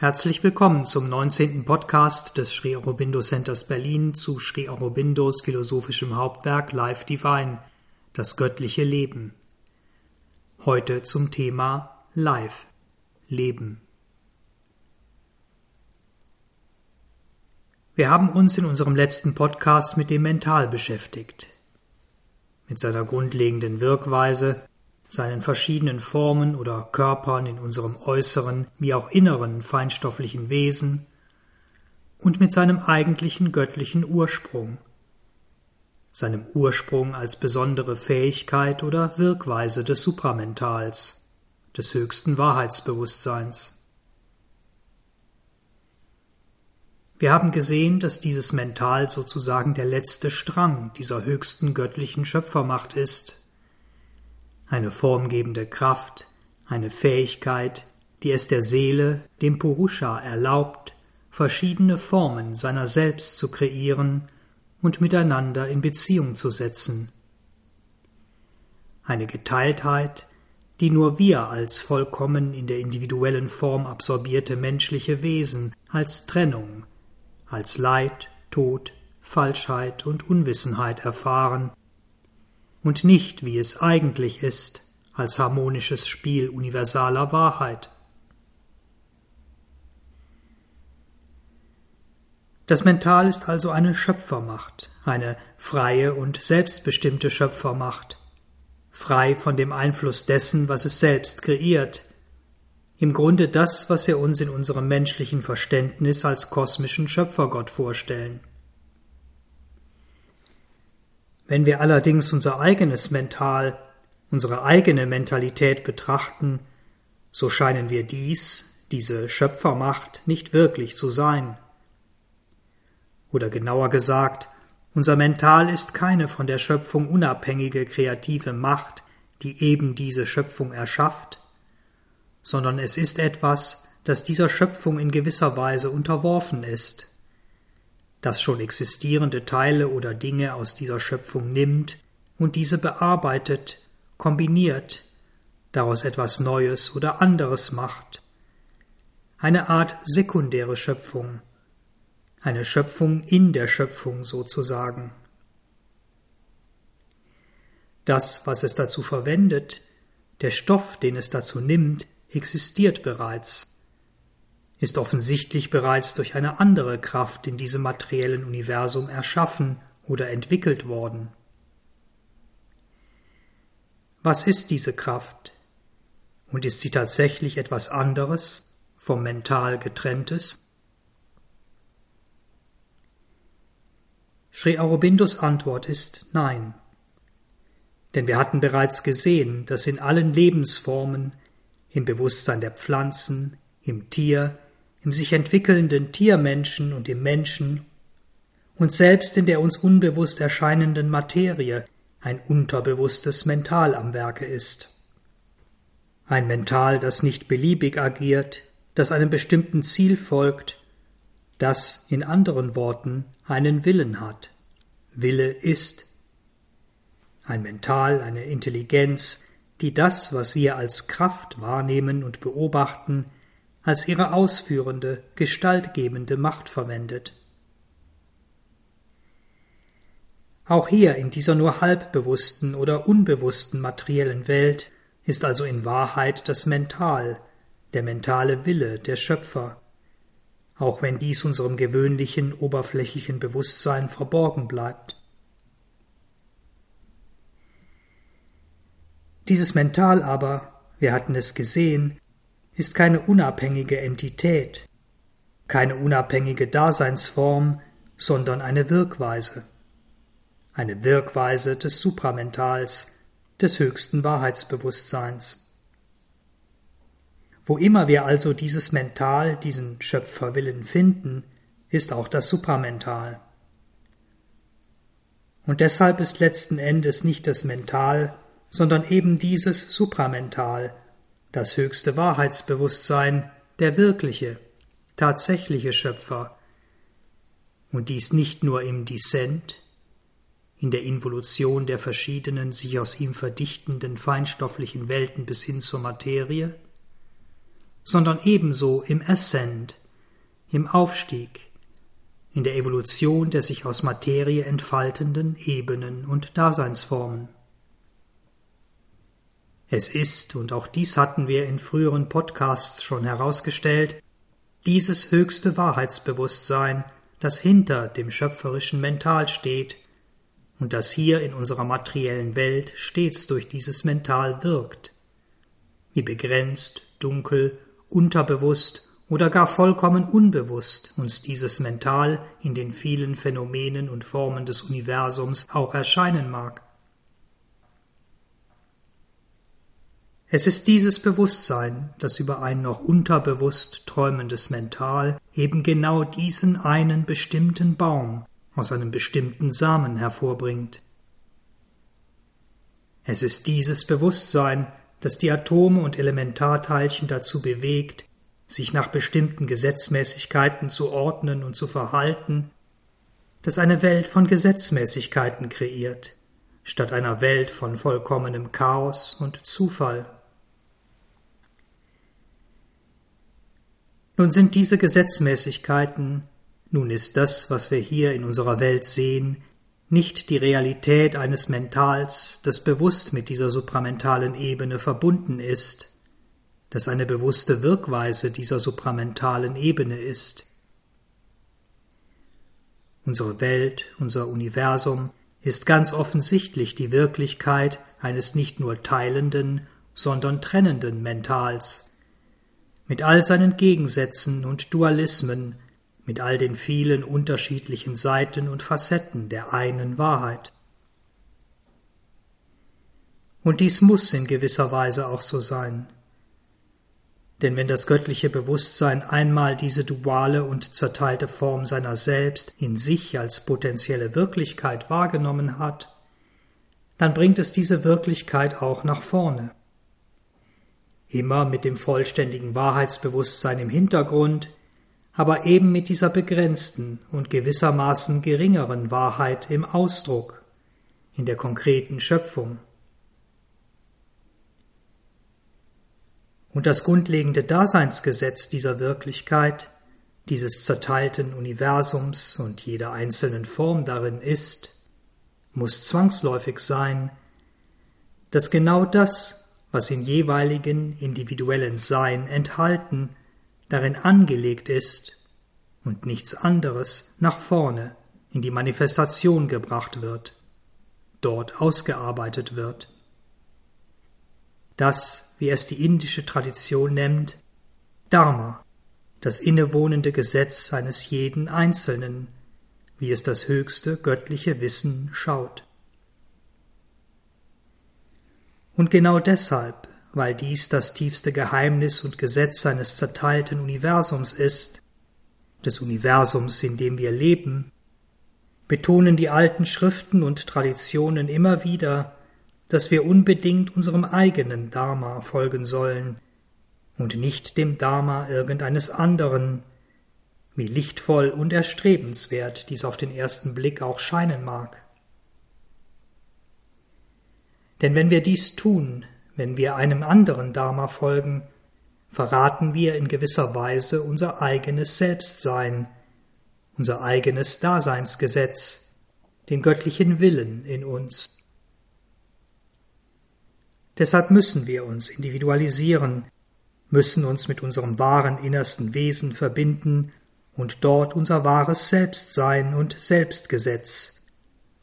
Herzlich willkommen zum 19. Podcast des Sri Aurobindo Centers Berlin zu Sri Aurobindos philosophischem Hauptwerk Life Divine, das göttliche Leben. Heute zum Thema Life, Leben. Wir haben uns in unserem letzten Podcast mit dem Mental beschäftigt, mit seiner grundlegenden Wirkweise, seinen verschiedenen Formen oder Körpern in unserem äußeren wie auch inneren feinstofflichen Wesen und mit seinem eigentlichen göttlichen Ursprung, seinem Ursprung als besondere Fähigkeit oder Wirkweise des Supramentals, des höchsten Wahrheitsbewusstseins. Wir haben gesehen, dass dieses Mental sozusagen der letzte Strang dieser höchsten göttlichen Schöpfermacht ist, eine formgebende Kraft, eine Fähigkeit, die es der Seele, dem Purusha, erlaubt, verschiedene Formen seiner selbst zu kreieren und miteinander in Beziehung zu setzen. Eine Geteiltheit, die nur wir als vollkommen in der individuellen Form absorbierte menschliche Wesen als Trennung, als Leid, Tod, Falschheit und Unwissenheit erfahren und nicht, wie es eigentlich ist, als harmonisches Spiel universaler Wahrheit. Das Mental ist also eine Schöpfermacht, eine freie und selbstbestimmte Schöpfermacht, frei von dem Einfluss dessen, was es selbst kreiert, im Grunde das, was wir uns in unserem menschlichen Verständnis als kosmischen Schöpfergott vorstellen. Wenn wir allerdings unser eigenes Mental, unsere eigene Mentalität betrachten, so scheinen wir dies, diese Schöpfermacht, nicht wirklich zu sein. Oder genauer gesagt, unser Mental ist keine von der Schöpfung unabhängige kreative Macht, die eben diese Schöpfung erschafft, sondern es ist etwas, das dieser Schöpfung in gewisser Weise unterworfen ist das schon existierende Teile oder Dinge aus dieser Schöpfung nimmt und diese bearbeitet, kombiniert, daraus etwas Neues oder anderes macht. Eine Art sekundäre Schöpfung, eine Schöpfung in der Schöpfung sozusagen. Das, was es dazu verwendet, der Stoff, den es dazu nimmt, existiert bereits ist offensichtlich bereits durch eine andere Kraft in diesem materiellen Universum erschaffen oder entwickelt worden. Was ist diese Kraft? Und ist sie tatsächlich etwas anderes, vom Mental getrenntes? Sri Aurobindos Antwort ist Nein. Denn wir hatten bereits gesehen, dass in allen Lebensformen, im Bewusstsein der Pflanzen, im Tier, im sich entwickelnden Tiermenschen und im Menschen und selbst in der uns unbewusst erscheinenden Materie ein unterbewusstes Mental am Werke ist. Ein Mental, das nicht beliebig agiert, das einem bestimmten Ziel folgt, das in anderen Worten einen Willen hat. Wille ist. Ein Mental, eine Intelligenz, die das, was wir als Kraft wahrnehmen und beobachten, als ihre ausführende, gestaltgebende Macht verwendet. Auch hier in dieser nur halbbewussten oder unbewussten materiellen Welt ist also in Wahrheit das Mental, der mentale Wille der Schöpfer, auch wenn dies unserem gewöhnlichen, oberflächlichen Bewusstsein verborgen bleibt. Dieses Mental aber, wir hatten es gesehen, ist keine unabhängige Entität, keine unabhängige Daseinsform, sondern eine Wirkweise, eine Wirkweise des Supramentals, des höchsten Wahrheitsbewusstseins. Wo immer wir also dieses Mental, diesen Schöpferwillen finden, ist auch das Supramental. Und deshalb ist letzten Endes nicht das Mental, sondern eben dieses Supramental, das höchste Wahrheitsbewusstsein, der wirkliche, tatsächliche Schöpfer, und dies nicht nur im Dissent, in der Involution der verschiedenen sich aus ihm verdichtenden feinstofflichen Welten bis hin zur Materie, sondern ebenso im Ascent, im Aufstieg, in der Evolution der sich aus Materie entfaltenden Ebenen und Daseinsformen. Es ist, und auch dies hatten wir in früheren Podcasts schon herausgestellt, dieses höchste Wahrheitsbewusstsein, das hinter dem schöpferischen Mental steht und das hier in unserer materiellen Welt stets durch dieses Mental wirkt. Wie begrenzt, dunkel, unterbewusst oder gar vollkommen unbewusst uns dieses Mental in den vielen Phänomenen und Formen des Universums auch erscheinen mag. Es ist dieses Bewusstsein, das über ein noch unterbewusst träumendes Mental eben genau diesen einen bestimmten Baum aus einem bestimmten Samen hervorbringt. Es ist dieses Bewusstsein, das die Atome und Elementarteilchen dazu bewegt, sich nach bestimmten Gesetzmäßigkeiten zu ordnen und zu verhalten, das eine Welt von Gesetzmäßigkeiten kreiert, statt einer Welt von vollkommenem Chaos und Zufall. Nun sind diese Gesetzmäßigkeiten, nun ist das, was wir hier in unserer Welt sehen, nicht die Realität eines Mentals, das bewusst mit dieser supramentalen Ebene verbunden ist, das eine bewusste Wirkweise dieser supramentalen Ebene ist. Unsere Welt, unser Universum ist ganz offensichtlich die Wirklichkeit eines nicht nur teilenden, sondern trennenden Mentals, mit all seinen Gegensätzen und Dualismen, mit all den vielen unterschiedlichen Seiten und Facetten der einen Wahrheit. Und dies muss in gewisser Weise auch so sein. Denn wenn das göttliche Bewusstsein einmal diese duale und zerteilte Form seiner selbst in sich als potenzielle Wirklichkeit wahrgenommen hat, dann bringt es diese Wirklichkeit auch nach vorne. Immer mit dem vollständigen Wahrheitsbewusstsein im Hintergrund, aber eben mit dieser begrenzten und gewissermaßen geringeren Wahrheit im Ausdruck, in der konkreten Schöpfung. Und das grundlegende Daseinsgesetz dieser Wirklichkeit, dieses zerteilten Universums und jeder einzelnen Form darin ist, muss zwangsläufig sein, dass genau das, was in jeweiligen individuellen Sein enthalten, darin angelegt ist und nichts anderes nach vorne in die Manifestation gebracht wird, dort ausgearbeitet wird. Das wie es die indische Tradition nennt, Dharma, das innewohnende Gesetz eines jeden Einzelnen, wie es das höchste göttliche Wissen schaut. Und genau deshalb, weil dies das tiefste Geheimnis und Gesetz seines zerteilten Universums ist, des Universums, in dem wir leben, betonen die alten Schriften und Traditionen immer wieder, dass wir unbedingt unserem eigenen Dharma folgen sollen und nicht dem Dharma irgendeines anderen, wie lichtvoll und erstrebenswert dies auf den ersten Blick auch scheinen mag. Denn wenn wir dies tun, wenn wir einem anderen Dharma folgen, verraten wir in gewisser Weise unser eigenes Selbstsein, unser eigenes Daseinsgesetz, den göttlichen Willen in uns. Deshalb müssen wir uns individualisieren, müssen uns mit unserem wahren innersten Wesen verbinden und dort unser wahres Selbstsein und Selbstgesetz,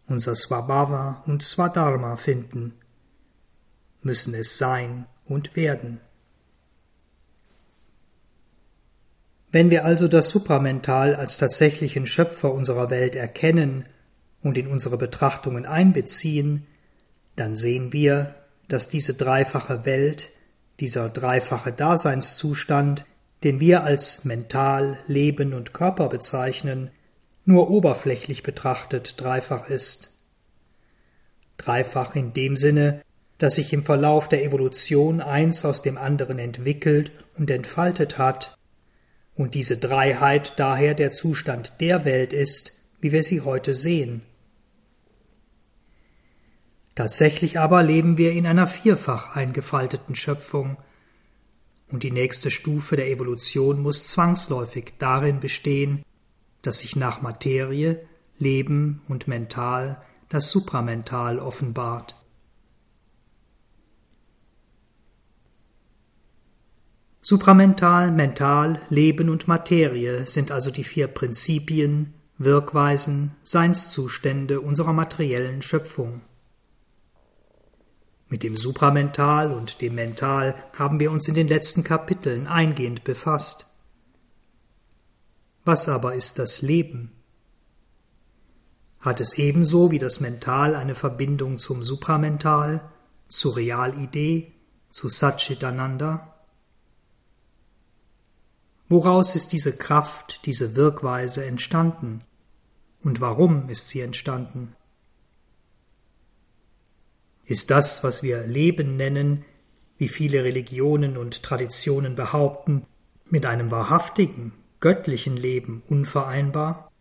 unser Swabhava und Swadharma finden, müssen es sein und werden. Wenn wir also das Supramental als tatsächlichen Schöpfer unserer Welt erkennen und in unsere Betrachtungen einbeziehen, dann sehen wir, dass diese dreifache Welt, dieser dreifache Daseinszustand, den wir als mental, Leben und Körper bezeichnen, nur oberflächlich betrachtet dreifach ist. Dreifach in dem Sinne, dass sich im Verlauf der Evolution eins aus dem anderen entwickelt und entfaltet hat, und diese Dreiheit daher der Zustand der Welt ist, wie wir sie heute sehen. Tatsächlich aber leben wir in einer vierfach eingefalteten Schöpfung, und die nächste Stufe der Evolution muss zwangsläufig darin bestehen, dass sich nach Materie, Leben und Mental das Supramental offenbart. Supramental, Mental, Leben und Materie sind also die vier Prinzipien, Wirkweisen, Seinszustände unserer materiellen Schöpfung. Mit dem Supramental und dem Mental haben wir uns in den letzten Kapiteln eingehend befasst. Was aber ist das Leben? Hat es ebenso wie das Mental eine Verbindung zum Supramental, zur Realidee, zu Satchitananda? Woraus ist diese Kraft, diese Wirkweise entstanden? Und warum ist sie entstanden? Ist das, was wir Leben nennen, wie viele Religionen und Traditionen behaupten, mit einem wahrhaftigen, göttlichen Leben unvereinbar?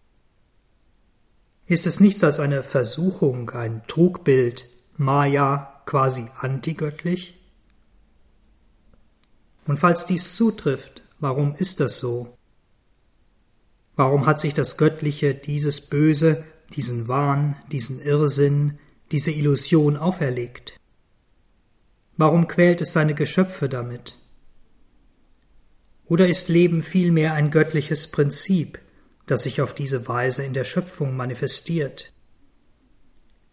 Ist es nichts als eine Versuchung, ein Trugbild, Maya, quasi antigöttlich? Und falls dies zutrifft, Warum ist das so? Warum hat sich das Göttliche dieses Böse, diesen Wahn, diesen Irrsinn, diese Illusion auferlegt? Warum quält es seine Geschöpfe damit? Oder ist Leben vielmehr ein göttliches Prinzip, das sich auf diese Weise in der Schöpfung manifestiert?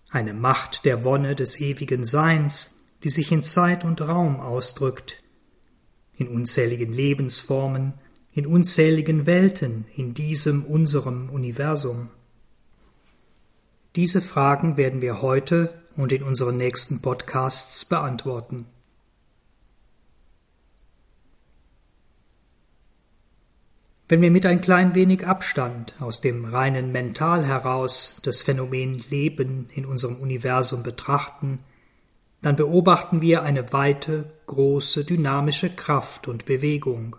Eine Macht der Wonne des ewigen Seins, die sich in Zeit und Raum ausdrückt, in unzähligen Lebensformen, in unzähligen Welten in diesem unserem Universum? Diese Fragen werden wir heute und in unseren nächsten Podcasts beantworten. Wenn wir mit ein klein wenig Abstand aus dem reinen Mental heraus das Phänomen Leben in unserem Universum betrachten, dann beobachten wir eine weite, große, dynamische Kraft und Bewegung.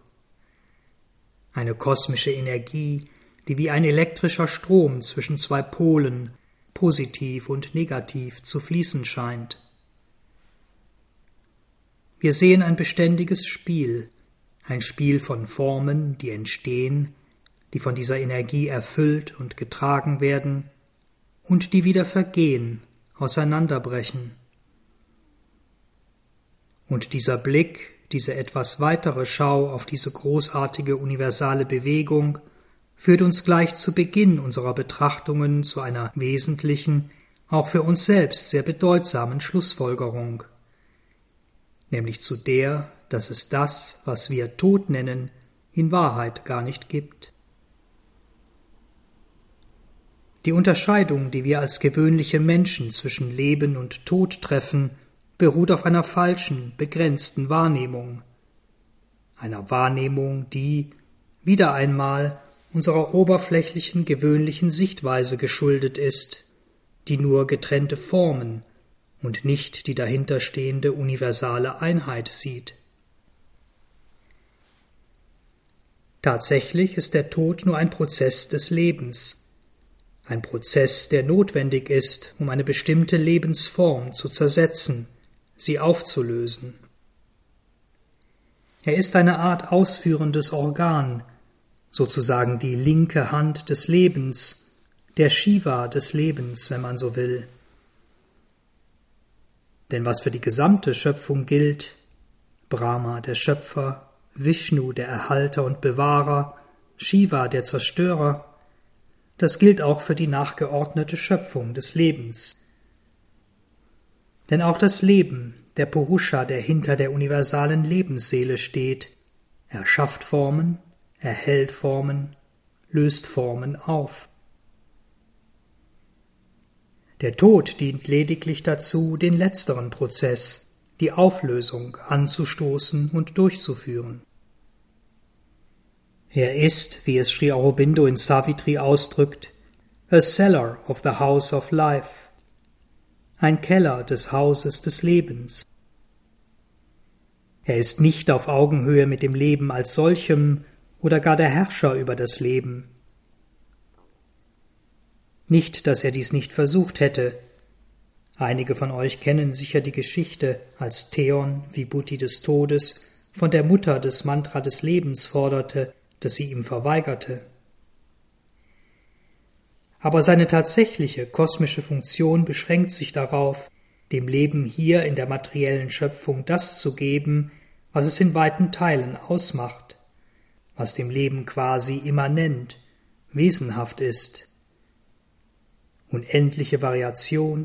Eine kosmische Energie, die wie ein elektrischer Strom zwischen zwei Polen, positiv und negativ, zu fließen scheint. Wir sehen ein beständiges Spiel, ein Spiel von Formen, die entstehen, die von dieser Energie erfüllt und getragen werden und die wieder vergehen, auseinanderbrechen. Und dieser Blick, diese etwas weitere Schau auf diese großartige universale Bewegung führt uns gleich zu Beginn unserer Betrachtungen zu einer wesentlichen, auch für uns selbst sehr bedeutsamen Schlussfolgerung, nämlich zu der, dass es das, was wir Tod nennen, in Wahrheit gar nicht gibt. Die Unterscheidung, die wir als gewöhnliche Menschen zwischen Leben und Tod treffen, beruht auf einer falschen, begrenzten Wahrnehmung, einer Wahrnehmung, die, wieder einmal, unserer oberflächlichen, gewöhnlichen Sichtweise geschuldet ist, die nur getrennte Formen und nicht die dahinterstehende universale Einheit sieht. Tatsächlich ist der Tod nur ein Prozess des Lebens, ein Prozess, der notwendig ist, um eine bestimmte Lebensform zu zersetzen sie aufzulösen. Er ist eine Art ausführendes Organ, sozusagen die linke Hand des Lebens, der Shiva des Lebens, wenn man so will. Denn was für die gesamte Schöpfung gilt, Brahma der Schöpfer, Vishnu der Erhalter und Bewahrer, Shiva der Zerstörer, das gilt auch für die nachgeordnete Schöpfung des Lebens. Denn auch das Leben, der Purusha, der hinter der universalen Lebensseele steht, er schafft Formen, erhält Formen, löst Formen auf. Der Tod dient lediglich dazu, den letzteren Prozess, die Auflösung anzustoßen und durchzuführen. Er ist, wie es Sri Aurobindo in Savitri ausdrückt, a seller of the house of life, ein Keller des Hauses des Lebens. Er ist nicht auf Augenhöhe mit dem Leben als solchem oder gar der Herrscher über das Leben. Nicht, dass er dies nicht versucht hätte. Einige von euch kennen sicher die Geschichte, als Theon, Vibhuti des Todes, von der Mutter des Mantra des Lebens forderte, das sie ihm verweigerte. Aber seine tatsächliche kosmische Funktion beschränkt sich darauf, dem Leben hier in der materiellen Schöpfung das zu geben, was es in weiten Teilen ausmacht, was dem Leben quasi immanent, wesenhaft ist. Unendliche Variation,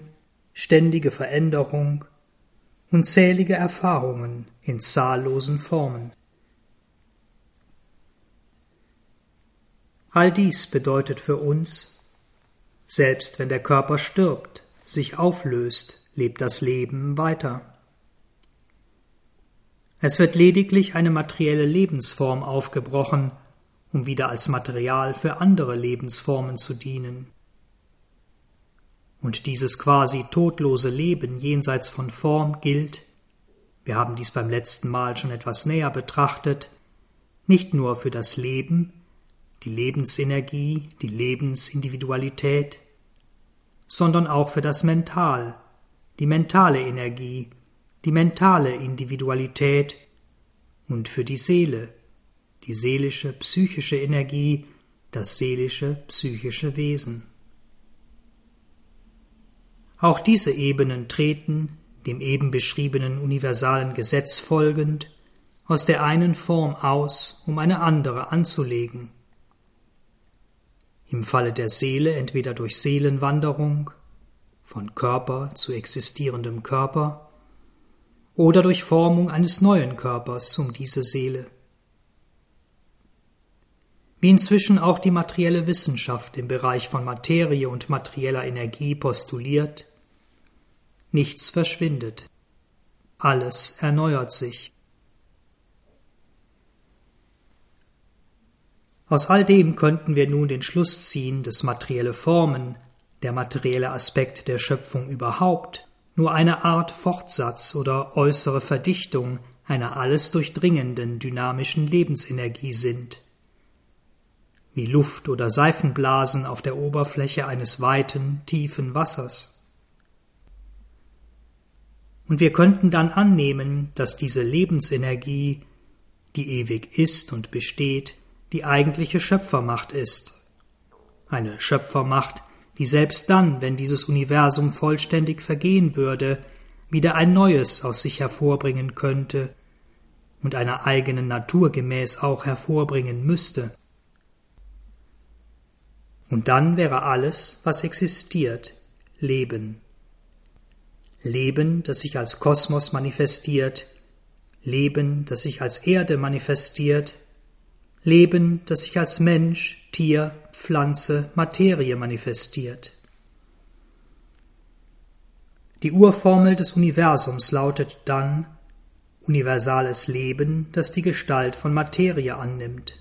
ständige Veränderung, unzählige Erfahrungen in zahllosen Formen. All dies bedeutet für uns, selbst wenn der Körper stirbt, sich auflöst, lebt das Leben weiter. Es wird lediglich eine materielle Lebensform aufgebrochen, um wieder als Material für andere Lebensformen zu dienen. Und dieses quasi todlose Leben jenseits von Form gilt, wir haben dies beim letzten Mal schon etwas näher betrachtet, nicht nur für das Leben, die Lebensenergie, die Lebensindividualität, sondern auch für das Mental, die mentale Energie, die mentale Individualität und für die Seele, die seelische psychische Energie, das seelische psychische Wesen. Auch diese Ebenen treten, dem eben beschriebenen universalen Gesetz folgend, aus der einen Form aus, um eine andere anzulegen. Im Falle der Seele entweder durch Seelenwanderung, von Körper zu existierendem Körper, oder durch Formung eines neuen Körpers um diese Seele. Wie inzwischen auch die materielle Wissenschaft im Bereich von Materie und materieller Energie postuliert, nichts verschwindet, alles erneuert sich. Aus all dem könnten wir nun den Schluss ziehen, dass materielle Formen, der materielle Aspekt der Schöpfung überhaupt, nur eine Art Fortsatz oder äußere Verdichtung einer alles durchdringenden dynamischen Lebensenergie sind. Wie Luft oder Seifenblasen auf der Oberfläche eines weiten, tiefen Wassers. Und wir könnten dann annehmen, dass diese Lebensenergie, die ewig ist und besteht, die eigentliche Schöpfermacht ist. Eine Schöpfermacht, die selbst dann, wenn dieses Universum vollständig vergehen würde, wieder ein neues aus sich hervorbringen könnte und einer eigenen Natur gemäß auch hervorbringen müsste. Und dann wäre alles, was existiert, Leben. Leben, das sich als Kosmos manifestiert, Leben, das sich als Erde manifestiert, Leben, das sich als Mensch, Tier, Pflanze, Materie manifestiert. Die Urformel des Universums lautet dann universales Leben, das die Gestalt von Materie annimmt.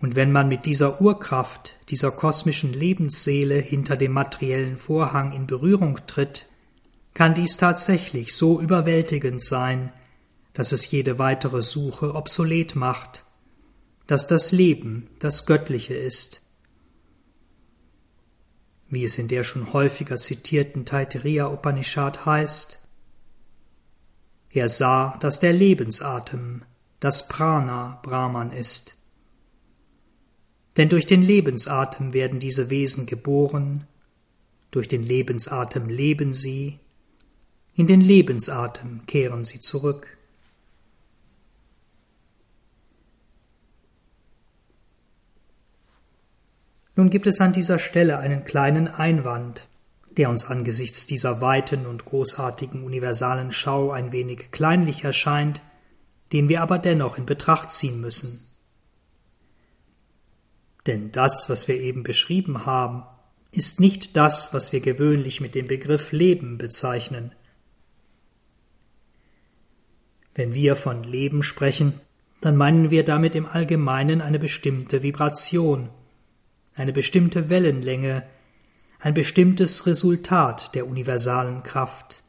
Und wenn man mit dieser Urkraft, dieser kosmischen Lebensseele hinter dem materiellen Vorhang in Berührung tritt, kann dies tatsächlich so überwältigend sein, dass es jede weitere Suche obsolet macht, dass das Leben das Göttliche ist. Wie es in der schon häufiger zitierten Taittiriya Upanishad heißt, er sah, dass der Lebensatem, das Prana Brahman ist. Denn durch den Lebensatem werden diese Wesen geboren, durch den Lebensatem leben sie, in den Lebensatem kehren sie zurück. Nun gibt es an dieser Stelle einen kleinen Einwand, der uns angesichts dieser weiten und großartigen universalen Schau ein wenig kleinlich erscheint, den wir aber dennoch in Betracht ziehen müssen. Denn das, was wir eben beschrieben haben, ist nicht das, was wir gewöhnlich mit dem Begriff Leben bezeichnen. Wenn wir von Leben sprechen, dann meinen wir damit im Allgemeinen eine bestimmte Vibration, eine bestimmte Wellenlänge, ein bestimmtes Resultat der universalen Kraft.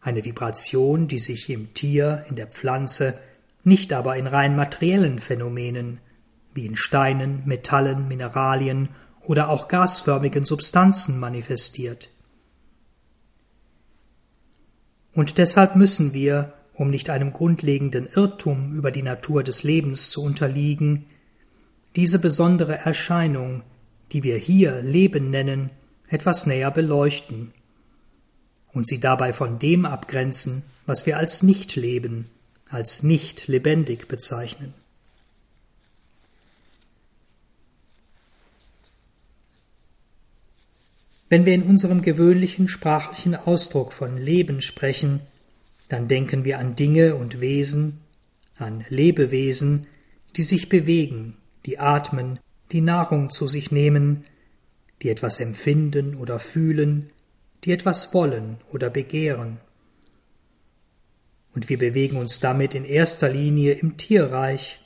Eine Vibration, die sich im Tier, in der Pflanze, nicht aber in rein materiellen Phänomenen, wie in Steinen, Metallen, Mineralien oder auch gasförmigen Substanzen manifestiert. Und deshalb müssen wir, um nicht einem grundlegenden Irrtum über die Natur des Lebens zu unterliegen, diese besondere Erscheinung, die wir hier Leben nennen, etwas näher beleuchten und sie dabei von dem abgrenzen, was wir als Nicht-Leben, als nicht lebendig bezeichnen. Wenn wir in unserem gewöhnlichen sprachlichen Ausdruck von Leben sprechen, dann denken wir an Dinge und Wesen, an Lebewesen, die sich bewegen, die atmen, die Nahrung zu sich nehmen, die etwas empfinden oder fühlen, die etwas wollen oder begehren. Und wir bewegen uns damit in erster Linie im Tierreich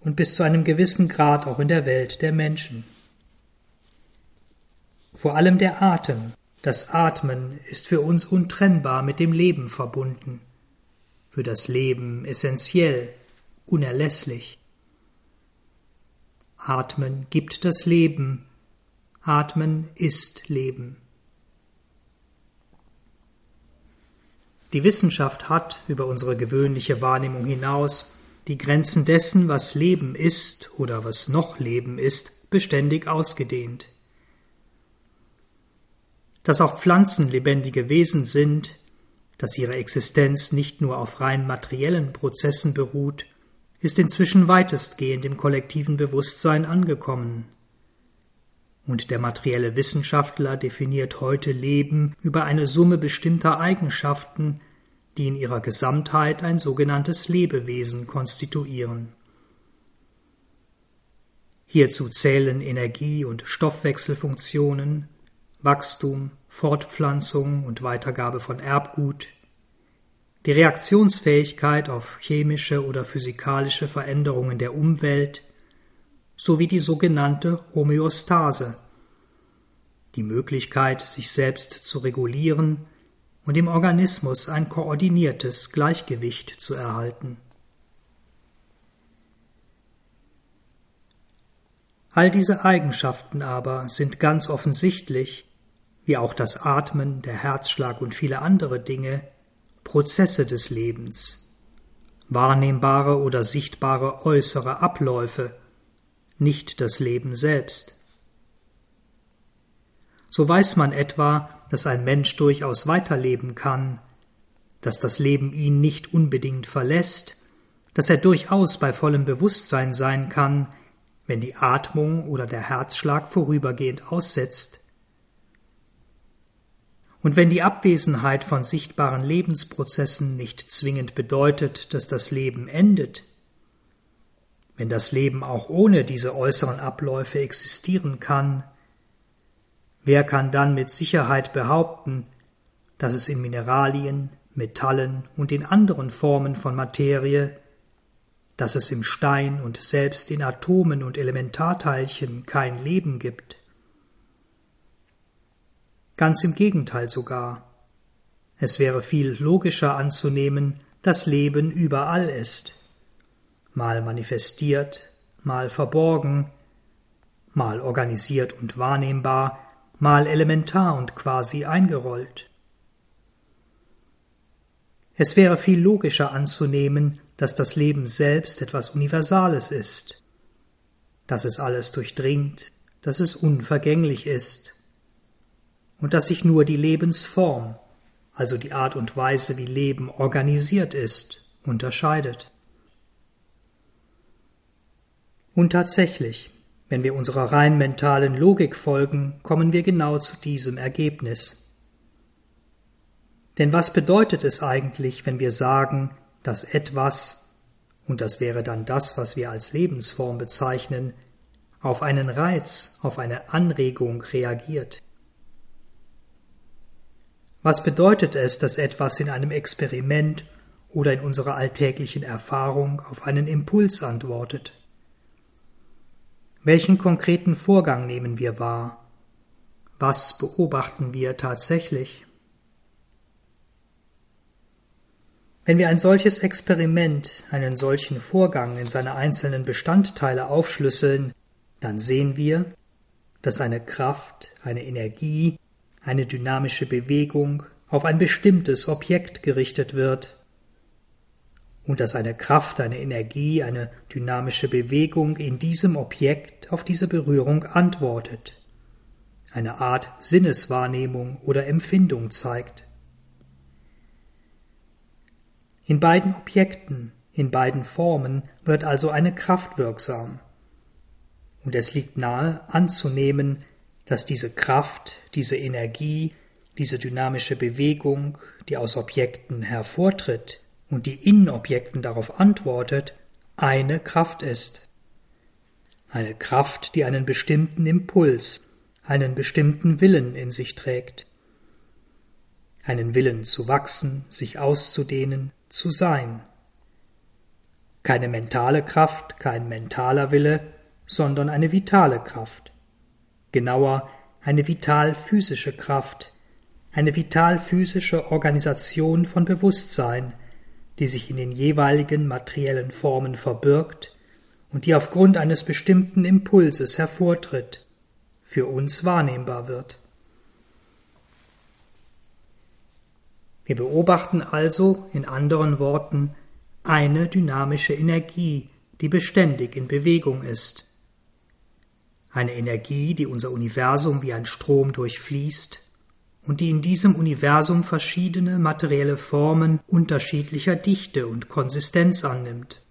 und bis zu einem gewissen Grad auch in der Welt der Menschen. Vor allem der Atem, das Atmen ist für uns untrennbar mit dem Leben verbunden, für das Leben essentiell, unerlässlich. Atmen gibt das Leben, Atmen ist Leben. Die Wissenschaft hat über unsere gewöhnliche Wahrnehmung hinaus die Grenzen dessen, was Leben ist oder was noch Leben ist, beständig ausgedehnt dass auch Pflanzen lebendige Wesen sind, dass ihre Existenz nicht nur auf rein materiellen Prozessen beruht, ist inzwischen weitestgehend im kollektiven Bewusstsein angekommen. Und der materielle Wissenschaftler definiert heute Leben über eine Summe bestimmter Eigenschaften, die in ihrer Gesamtheit ein sogenanntes Lebewesen konstituieren. Hierzu zählen Energie- und Stoffwechselfunktionen, Wachstum, Fortpflanzung und Weitergabe von Erbgut, die Reaktionsfähigkeit auf chemische oder physikalische Veränderungen der Umwelt sowie die sogenannte Homöostase, die Möglichkeit, sich selbst zu regulieren und im Organismus ein koordiniertes Gleichgewicht zu erhalten. All diese Eigenschaften aber sind ganz offensichtlich wie auch das Atmen, der Herzschlag und viele andere Dinge, Prozesse des Lebens, wahrnehmbare oder sichtbare äußere Abläufe, nicht das Leben selbst. So weiß man etwa, dass ein Mensch durchaus weiterleben kann, dass das Leben ihn nicht unbedingt verlässt, dass er durchaus bei vollem Bewusstsein sein kann, wenn die Atmung oder der Herzschlag vorübergehend aussetzt, und wenn die Abwesenheit von sichtbaren Lebensprozessen nicht zwingend bedeutet, dass das Leben endet, wenn das Leben auch ohne diese äußeren Abläufe existieren kann, wer kann dann mit Sicherheit behaupten, dass es in Mineralien, Metallen und in anderen Formen von Materie, dass es im Stein und selbst in Atomen und Elementarteilchen kein Leben gibt? Ganz im Gegenteil sogar. Es wäre viel logischer anzunehmen, dass Leben überall ist, mal manifestiert, mal verborgen, mal organisiert und wahrnehmbar, mal elementar und quasi eingerollt. Es wäre viel logischer anzunehmen, dass das Leben selbst etwas Universales ist, dass es alles durchdringt, dass es unvergänglich ist, und dass sich nur die Lebensform, also die Art und Weise, wie Leben organisiert ist, unterscheidet. Und tatsächlich, wenn wir unserer rein mentalen Logik folgen, kommen wir genau zu diesem Ergebnis. Denn was bedeutet es eigentlich, wenn wir sagen, dass etwas, und das wäre dann das, was wir als Lebensform bezeichnen, auf einen Reiz, auf eine Anregung reagiert? Was bedeutet es, dass etwas in einem Experiment oder in unserer alltäglichen Erfahrung auf einen Impuls antwortet? Welchen konkreten Vorgang nehmen wir wahr? Was beobachten wir tatsächlich? Wenn wir ein solches Experiment, einen solchen Vorgang in seine einzelnen Bestandteile aufschlüsseln, dann sehen wir, dass eine Kraft, eine Energie, eine dynamische Bewegung auf ein bestimmtes Objekt gerichtet wird und dass eine Kraft, eine Energie, eine dynamische Bewegung in diesem Objekt auf diese Berührung antwortet, eine Art Sinneswahrnehmung oder Empfindung zeigt. In beiden Objekten, in beiden Formen wird also eine Kraft wirksam. Und es liegt nahe anzunehmen, dass diese Kraft, diese Energie, diese dynamische Bewegung, die aus Objekten hervortritt und die in Objekten darauf antwortet, eine Kraft ist. Eine Kraft, die einen bestimmten Impuls, einen bestimmten Willen in sich trägt. Einen Willen zu wachsen, sich auszudehnen, zu sein. Keine mentale Kraft, kein mentaler Wille, sondern eine vitale Kraft. Genauer eine vital-physische Kraft, eine vital-physische Organisation von Bewusstsein, die sich in den jeweiligen materiellen Formen verbirgt und die aufgrund eines bestimmten Impulses hervortritt, für uns wahrnehmbar wird. Wir beobachten also in anderen Worten eine dynamische Energie, die beständig in Bewegung ist. Eine Energie, die unser Universum wie ein Strom durchfließt und die in diesem Universum verschiedene materielle Formen unterschiedlicher Dichte und Konsistenz annimmt.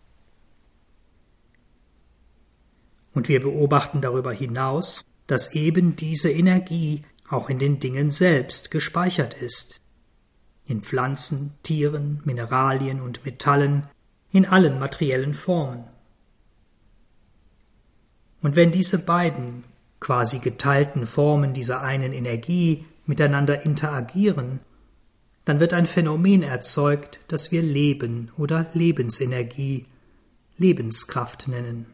Und wir beobachten darüber hinaus, dass eben diese Energie auch in den Dingen selbst gespeichert ist in Pflanzen, Tieren, Mineralien und Metallen, in allen materiellen Formen. Und wenn diese beiden quasi geteilten Formen dieser einen Energie miteinander interagieren, dann wird ein Phänomen erzeugt, das wir Leben oder Lebensenergie, Lebenskraft nennen.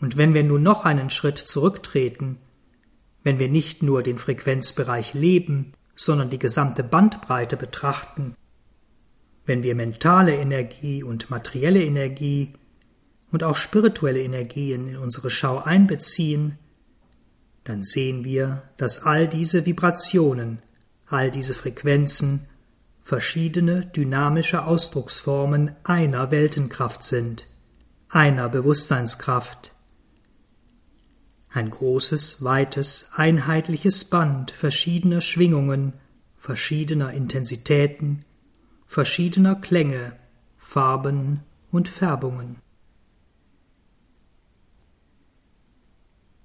Und wenn wir nun noch einen Schritt zurücktreten, wenn wir nicht nur den Frequenzbereich Leben, sondern die gesamte Bandbreite betrachten, wenn wir mentale Energie und materielle Energie und auch spirituelle Energien in unsere Schau einbeziehen, dann sehen wir, dass all diese Vibrationen, all diese Frequenzen verschiedene dynamische Ausdrucksformen einer Weltenkraft sind, einer Bewusstseinskraft, ein großes, weites, einheitliches Band verschiedener Schwingungen, verschiedener Intensitäten, verschiedener Klänge, Farben und Färbungen.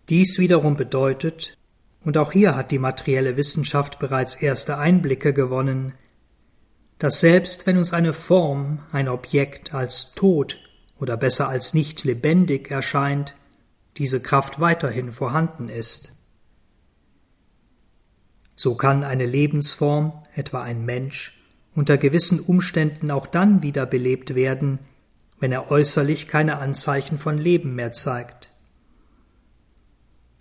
Dies wiederum bedeutet, und auch hier hat die materielle Wissenschaft bereits erste Einblicke gewonnen, dass selbst wenn uns eine Form, ein Objekt als tot oder besser als nicht lebendig erscheint, diese Kraft weiterhin vorhanden ist. So kann eine Lebensform, etwa ein Mensch, unter gewissen Umständen auch dann wiederbelebt werden, wenn er äußerlich keine Anzeichen von Leben mehr zeigt.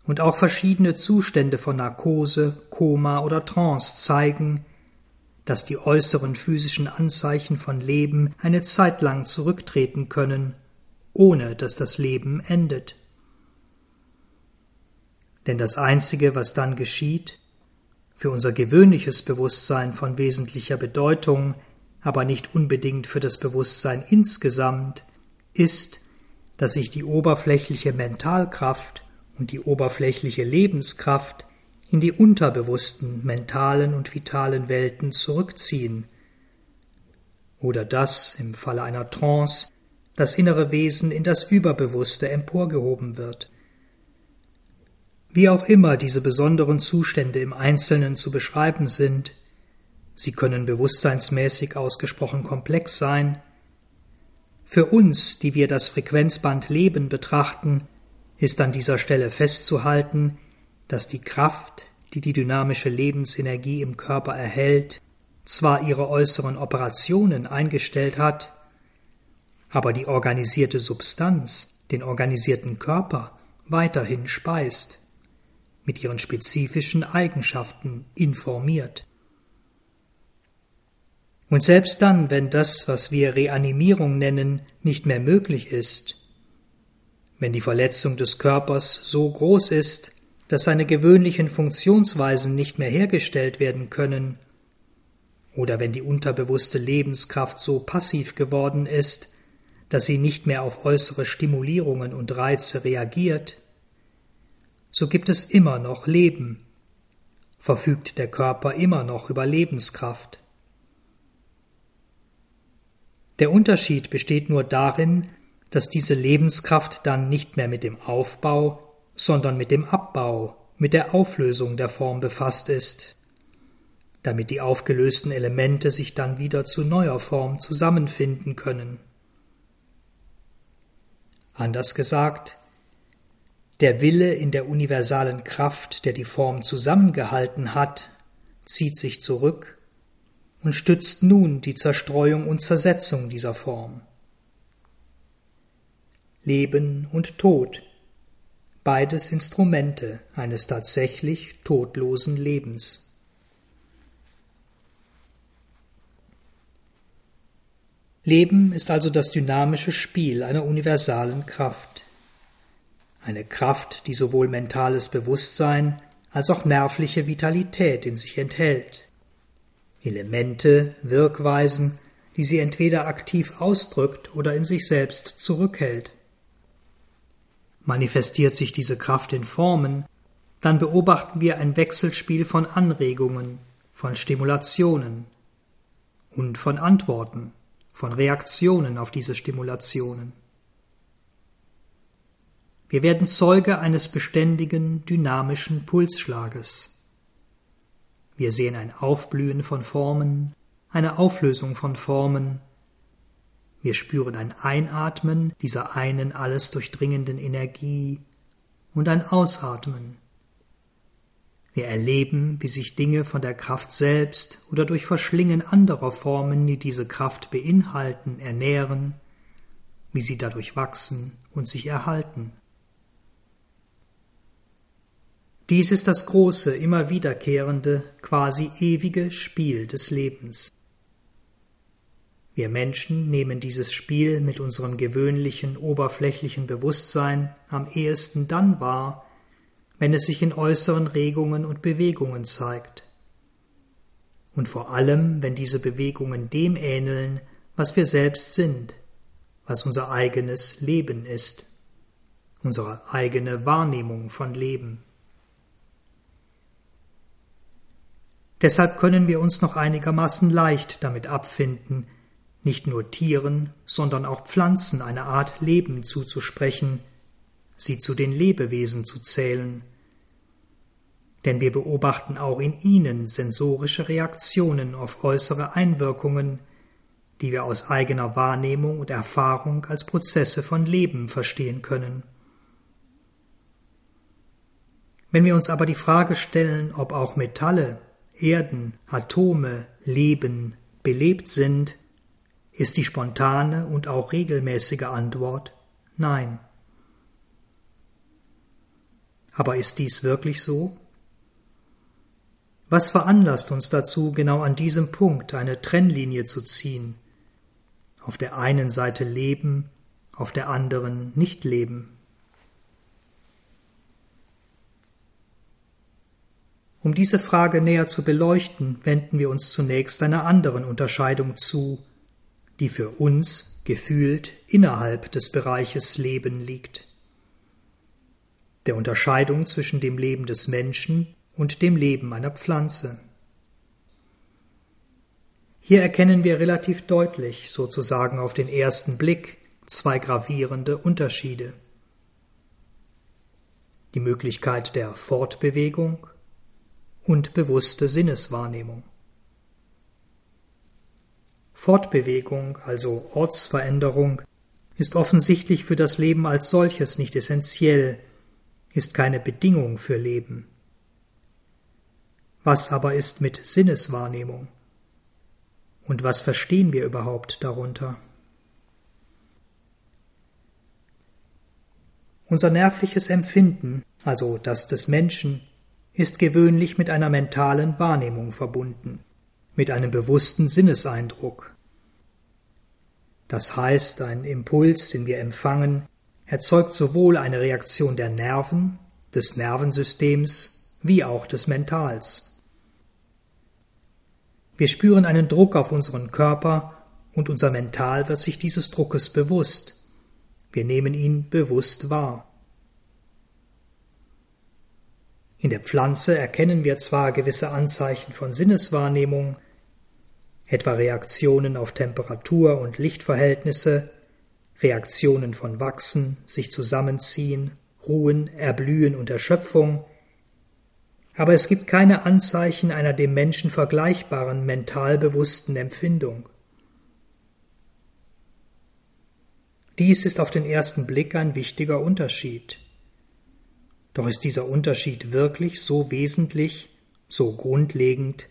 Und auch verschiedene Zustände von Narkose, Koma oder Trance zeigen, dass die äußeren physischen Anzeichen von Leben eine Zeit lang zurücktreten können, ohne dass das Leben endet. Denn das Einzige, was dann geschieht, für unser gewöhnliches Bewusstsein von wesentlicher Bedeutung, aber nicht unbedingt für das Bewusstsein insgesamt, ist, dass sich die oberflächliche Mentalkraft und die oberflächliche Lebenskraft in die unterbewussten mentalen und vitalen Welten zurückziehen, oder dass im Falle einer Trance das innere Wesen in das Überbewusste emporgehoben wird. Wie auch immer diese besonderen Zustände im Einzelnen zu beschreiben sind, sie können bewusstseinsmäßig ausgesprochen komplex sein, für uns, die wir das Frequenzband Leben betrachten, ist an dieser Stelle festzuhalten, dass die Kraft, die die dynamische Lebensenergie im Körper erhält, zwar ihre äußeren Operationen eingestellt hat, aber die organisierte Substanz, den organisierten Körper, weiterhin speist mit ihren spezifischen Eigenschaften informiert. Und selbst dann, wenn das, was wir Reanimierung nennen, nicht mehr möglich ist, wenn die Verletzung des Körpers so groß ist, dass seine gewöhnlichen Funktionsweisen nicht mehr hergestellt werden können, oder wenn die unterbewusste Lebenskraft so passiv geworden ist, dass sie nicht mehr auf äußere Stimulierungen und Reize reagiert, so gibt es immer noch Leben, verfügt der Körper immer noch über Lebenskraft. Der Unterschied besteht nur darin, dass diese Lebenskraft dann nicht mehr mit dem Aufbau, sondern mit dem Abbau, mit der Auflösung der Form befasst ist, damit die aufgelösten Elemente sich dann wieder zu neuer Form zusammenfinden können. Anders gesagt, der Wille in der universalen Kraft, der die Form zusammengehalten hat, zieht sich zurück und stützt nun die Zerstreuung und Zersetzung dieser Form. Leben und Tod, beides Instrumente eines tatsächlich todlosen Lebens. Leben ist also das dynamische Spiel einer universalen Kraft. Eine Kraft, die sowohl mentales Bewusstsein als auch nervliche Vitalität in sich enthält. Elemente, Wirkweisen, die sie entweder aktiv ausdrückt oder in sich selbst zurückhält. Manifestiert sich diese Kraft in Formen, dann beobachten wir ein Wechselspiel von Anregungen, von Stimulationen und von Antworten von Reaktionen auf diese Stimulationen. Wir werden Zeuge eines beständigen, dynamischen Pulsschlages. Wir sehen ein Aufblühen von Formen, eine Auflösung von Formen. Wir spüren ein Einatmen dieser einen alles durchdringenden Energie und ein Ausatmen wir erleben, wie sich Dinge von der Kraft selbst oder durch Verschlingen anderer Formen, die diese Kraft beinhalten, ernähren, wie sie dadurch wachsen und sich erhalten. Dies ist das große, immer wiederkehrende, quasi ewige Spiel des Lebens. Wir Menschen nehmen dieses Spiel mit unserem gewöhnlichen, oberflächlichen Bewusstsein am ehesten dann wahr, wenn es sich in äußeren Regungen und Bewegungen zeigt. Und vor allem, wenn diese Bewegungen dem ähneln, was wir selbst sind, was unser eigenes Leben ist, unsere eigene Wahrnehmung von Leben. Deshalb können wir uns noch einigermaßen leicht damit abfinden, nicht nur Tieren, sondern auch Pflanzen eine Art Leben zuzusprechen, sie zu den Lebewesen zu zählen. Denn wir beobachten auch in ihnen sensorische Reaktionen auf äußere Einwirkungen, die wir aus eigener Wahrnehmung und Erfahrung als Prozesse von Leben verstehen können. Wenn wir uns aber die Frage stellen, ob auch Metalle, Erden, Atome, Leben, belebt sind, ist die spontane und auch regelmäßige Antwort Nein. Aber ist dies wirklich so? Was veranlasst uns dazu, genau an diesem Punkt eine Trennlinie zu ziehen? Auf der einen Seite leben, auf der anderen nicht leben. Um diese Frage näher zu beleuchten, wenden wir uns zunächst einer anderen Unterscheidung zu, die für uns gefühlt innerhalb des Bereiches Leben liegt der Unterscheidung zwischen dem Leben des Menschen und dem Leben einer Pflanze. Hier erkennen wir relativ deutlich, sozusagen auf den ersten Blick, zwei gravierende Unterschiede. Die Möglichkeit der Fortbewegung und bewusste Sinneswahrnehmung. Fortbewegung, also Ortsveränderung, ist offensichtlich für das Leben als solches nicht essentiell, ist keine Bedingung für Leben. Was aber ist mit Sinneswahrnehmung? Und was verstehen wir überhaupt darunter? Unser nervliches Empfinden, also das des Menschen, ist gewöhnlich mit einer mentalen Wahrnehmung verbunden, mit einem bewussten Sinneseindruck. Das heißt, ein Impuls, den wir empfangen, erzeugt sowohl eine Reaktion der Nerven, des Nervensystems wie auch des Mentals. Wir spüren einen Druck auf unseren Körper und unser Mental wird sich dieses Druckes bewusst. Wir nehmen ihn bewusst wahr. In der Pflanze erkennen wir zwar gewisse Anzeichen von Sinneswahrnehmung, etwa Reaktionen auf Temperatur und Lichtverhältnisse, Reaktionen von Wachsen, sich zusammenziehen, Ruhen, Erblühen und Erschöpfung, aber es gibt keine Anzeichen einer dem Menschen vergleichbaren mental bewussten Empfindung. Dies ist auf den ersten Blick ein wichtiger Unterschied. Doch ist dieser Unterschied wirklich so wesentlich, so grundlegend,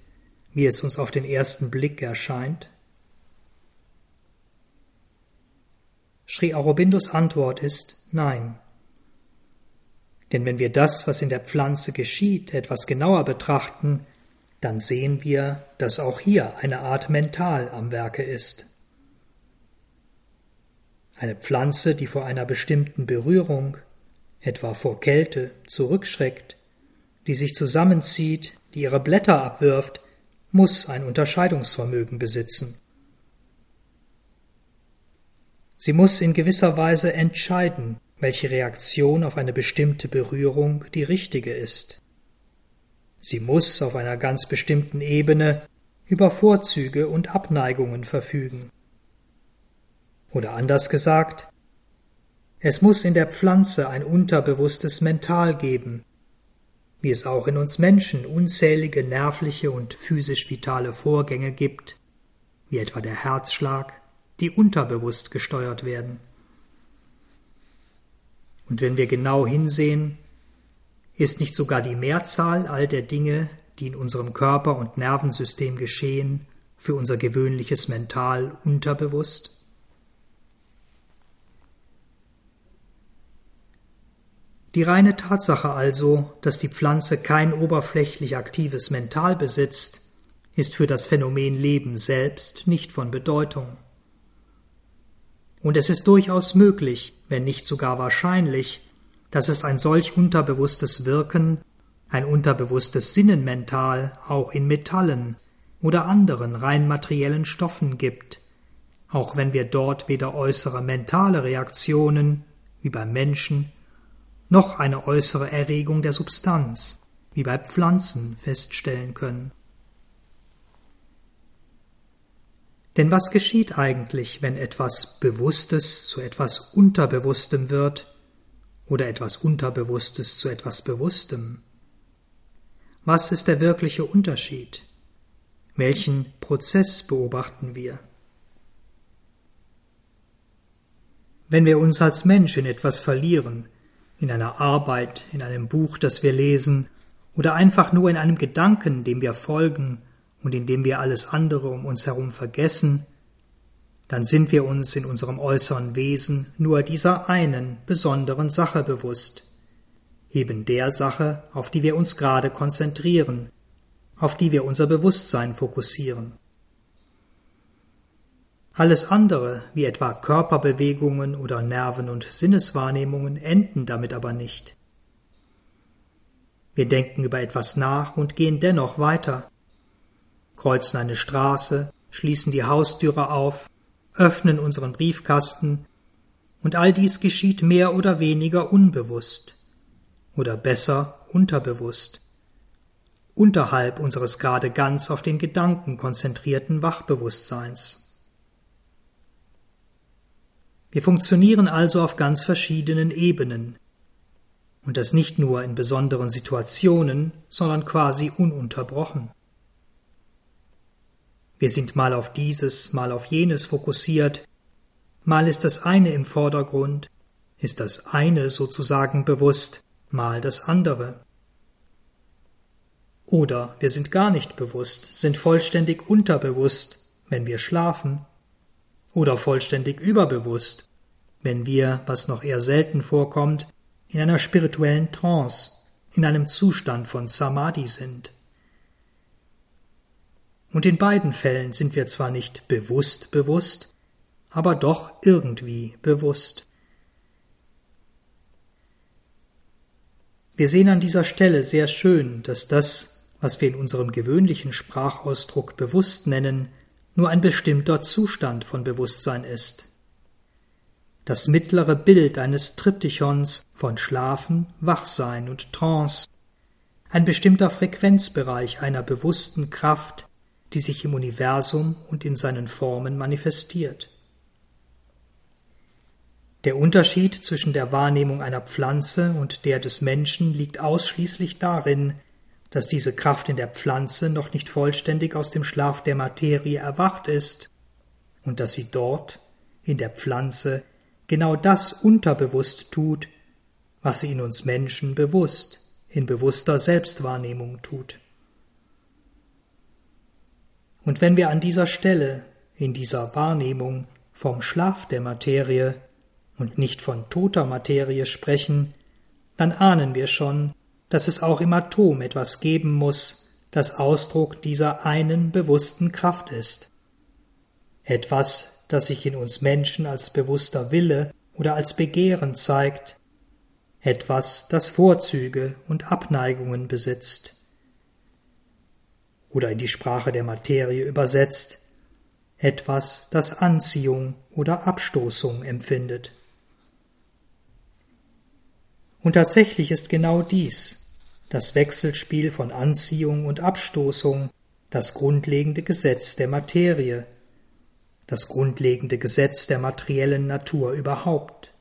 wie es uns auf den ersten Blick erscheint? Sri Aurobindos Antwort ist Nein. Denn wenn wir das, was in der Pflanze geschieht, etwas genauer betrachten, dann sehen wir, dass auch hier eine Art Mental am Werke ist. Eine Pflanze, die vor einer bestimmten Berührung, etwa vor Kälte, zurückschreckt, die sich zusammenzieht, die ihre Blätter abwirft, muss ein Unterscheidungsvermögen besitzen. Sie muss in gewisser Weise entscheiden, welche Reaktion auf eine bestimmte Berührung die richtige ist. Sie muss auf einer ganz bestimmten Ebene über Vorzüge und Abneigungen verfügen. Oder anders gesagt, es muss in der Pflanze ein unterbewusstes Mental geben, wie es auch in uns Menschen unzählige nervliche und physisch vitale Vorgänge gibt, wie etwa der Herzschlag, die unterbewusst gesteuert werden. Und wenn wir genau hinsehen, ist nicht sogar die Mehrzahl all der Dinge, die in unserem Körper und Nervensystem geschehen, für unser gewöhnliches Mental unterbewusst? Die reine Tatsache also, dass die Pflanze kein oberflächlich aktives Mental besitzt, ist für das Phänomen Leben selbst nicht von Bedeutung. Und es ist durchaus möglich, wenn nicht sogar wahrscheinlich, dass es ein solch unterbewusstes Wirken, ein unterbewusstes Sinnenmental auch in Metallen oder anderen rein materiellen Stoffen gibt, auch wenn wir dort weder äußere mentale Reaktionen, wie beim Menschen, noch eine äußere Erregung der Substanz, wie bei Pflanzen, feststellen können. Denn was geschieht eigentlich, wenn etwas Bewusstes zu etwas Unterbewusstem wird oder etwas Unterbewusstes zu etwas Bewusstem? Was ist der wirkliche Unterschied? Welchen Prozess beobachten wir? Wenn wir uns als Mensch in etwas verlieren, in einer Arbeit, in einem Buch, das wir lesen, oder einfach nur in einem Gedanken, dem wir folgen und in dem wir alles andere um uns herum vergessen, dann sind wir uns in unserem äußeren Wesen nur dieser einen besonderen Sache bewusst, eben der Sache, auf die wir uns gerade konzentrieren, auf die wir unser Bewusstsein fokussieren. Alles andere, wie etwa Körperbewegungen oder Nerven- und Sinneswahrnehmungen, enden damit aber nicht. Wir denken über etwas nach und gehen dennoch weiter, kreuzen eine Straße, schließen die Haustüre auf, öffnen unseren Briefkasten, und all dies geschieht mehr oder weniger unbewusst, oder besser unterbewusst, unterhalb unseres gerade ganz auf den Gedanken konzentrierten Wachbewusstseins. Wir funktionieren also auf ganz verschiedenen Ebenen. Und das nicht nur in besonderen Situationen, sondern quasi ununterbrochen. Wir sind mal auf dieses, mal auf jenes fokussiert, mal ist das eine im Vordergrund, ist das eine sozusagen bewusst, mal das andere. Oder wir sind gar nicht bewusst, sind vollständig unterbewusst, wenn wir schlafen oder vollständig überbewusst, wenn wir, was noch eher selten vorkommt, in einer spirituellen Trance, in einem Zustand von Samadhi sind. Und in beiden Fällen sind wir zwar nicht bewusst bewusst, aber doch irgendwie bewusst. Wir sehen an dieser Stelle sehr schön, dass das, was wir in unserem gewöhnlichen Sprachausdruck bewusst nennen, nur ein bestimmter Zustand von Bewusstsein ist. Das mittlere Bild eines Triptychons von Schlafen, Wachsein und Trance, ein bestimmter Frequenzbereich einer bewussten Kraft, die sich im Universum und in seinen Formen manifestiert. Der Unterschied zwischen der Wahrnehmung einer Pflanze und der des Menschen liegt ausschließlich darin, dass diese Kraft in der Pflanze noch nicht vollständig aus dem Schlaf der Materie erwacht ist und dass sie dort, in der Pflanze, genau das unterbewusst tut, was sie in uns Menschen bewusst, in bewusster Selbstwahrnehmung tut. Und wenn wir an dieser Stelle, in dieser Wahrnehmung vom Schlaf der Materie und nicht von toter Materie sprechen, dann ahnen wir schon, dass es auch im Atom etwas geben muss, das Ausdruck dieser einen bewussten Kraft ist. Etwas, das sich in uns Menschen als bewusster Wille oder als Begehren zeigt, etwas, das Vorzüge und Abneigungen besitzt. Oder in die Sprache der Materie übersetzt, etwas, das Anziehung oder Abstoßung empfindet. Und tatsächlich ist genau dies, das Wechselspiel von Anziehung und Abstoßung, das grundlegende Gesetz der Materie, das grundlegende Gesetz der materiellen Natur überhaupt.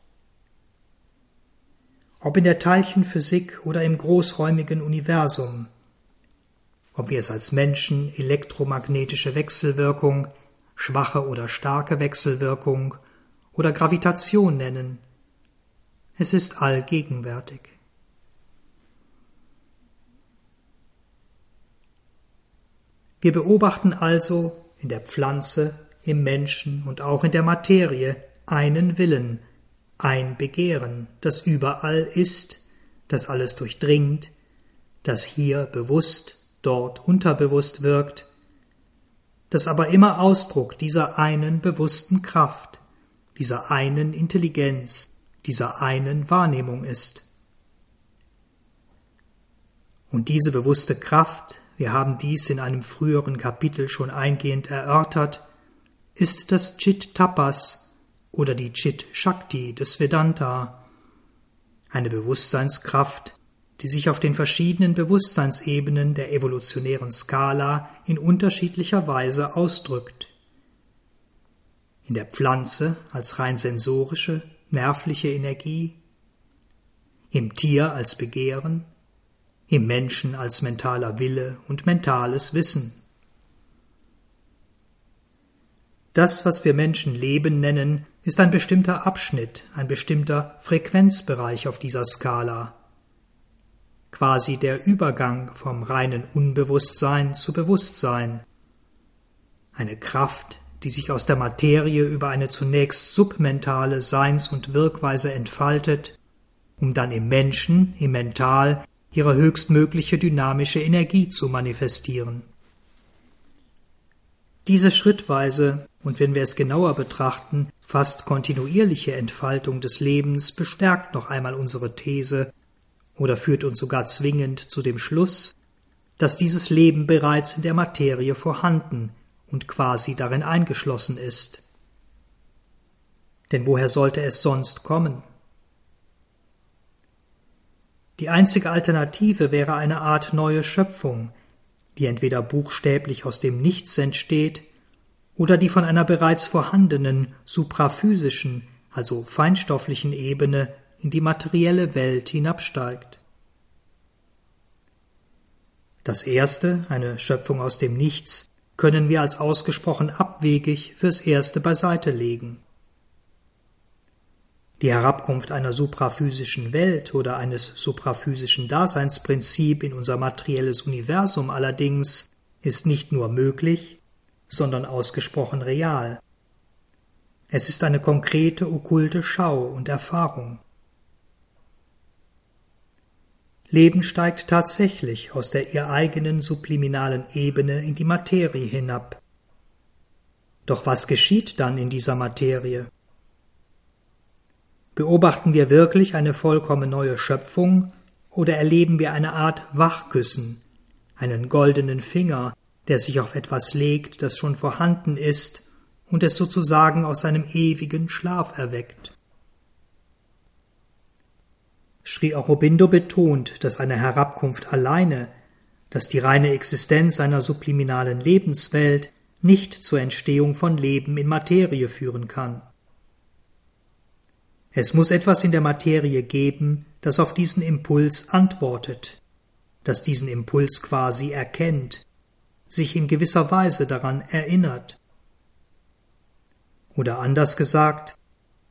Ob in der Teilchenphysik oder im großräumigen Universum, ob wir es als Menschen elektromagnetische Wechselwirkung, schwache oder starke Wechselwirkung oder Gravitation nennen, es ist allgegenwärtig. Wir beobachten also in der Pflanze, im Menschen und auch in der Materie einen Willen, ein Begehren, das überall ist, das alles durchdringt, das hier bewusst, dort unterbewusst wirkt, das aber immer Ausdruck dieser einen bewussten Kraft, dieser einen Intelligenz, dieser einen Wahrnehmung ist. Und diese bewusste Kraft, wir haben dies in einem früheren Kapitel schon eingehend erörtert, ist das Chit Tapas oder die Chit Shakti des Vedanta, eine Bewusstseinskraft, die sich auf den verschiedenen Bewusstseinsebenen der evolutionären Skala in unterschiedlicher Weise ausdrückt. In der Pflanze als rein sensorische, nervliche Energie, im Tier als Begehren, im Menschen als mentaler Wille und mentales Wissen. Das, was wir Menschen Leben nennen, ist ein bestimmter Abschnitt, ein bestimmter Frequenzbereich auf dieser Skala, quasi der Übergang vom reinen Unbewusstsein zu Bewusstsein, eine Kraft, die sich aus der Materie über eine zunächst submentale Seins- und Wirkweise entfaltet, um dann im Menschen, im Mental, ihre höchstmögliche dynamische Energie zu manifestieren. Diese schrittweise und wenn wir es genauer betrachten, fast kontinuierliche Entfaltung des Lebens bestärkt noch einmal unsere These oder führt uns sogar zwingend zu dem Schluss, dass dieses Leben bereits in der Materie vorhanden und quasi darin eingeschlossen ist. Denn woher sollte es sonst kommen? Die einzige Alternative wäre eine Art neue Schöpfung, die entweder buchstäblich aus dem Nichts entsteht oder die von einer bereits vorhandenen supraphysischen, also feinstofflichen Ebene in die materielle Welt hinabsteigt. Das erste, eine Schöpfung aus dem Nichts, können wir als ausgesprochen abwegig fürs Erste beiseite legen. Die Herabkunft einer supraphysischen Welt oder eines supraphysischen Daseinsprinzip in unser materielles Universum allerdings ist nicht nur möglich, sondern ausgesprochen real. Es ist eine konkrete okkulte Schau und Erfahrung. Leben steigt tatsächlich aus der ihr eigenen subliminalen Ebene in die Materie hinab. Doch was geschieht dann in dieser Materie? Beobachten wir wirklich eine vollkommen neue Schöpfung Oder erleben wir eine Art Wachküssen, einen goldenen Finger, der sich auf etwas legt, das schon vorhanden ist und es sozusagen aus seinem ewigen Schlaf erweckt? Sri Aurobindo betont, dass eine Herabkunft alleine, dass die reine Existenz einer subliminalen Lebenswelt nicht zur Entstehung von Leben in Materie führen kann. Es muss etwas in der Materie geben, das auf diesen Impuls antwortet, das diesen Impuls quasi erkennt, sich in gewisser Weise daran erinnert. Oder anders gesagt,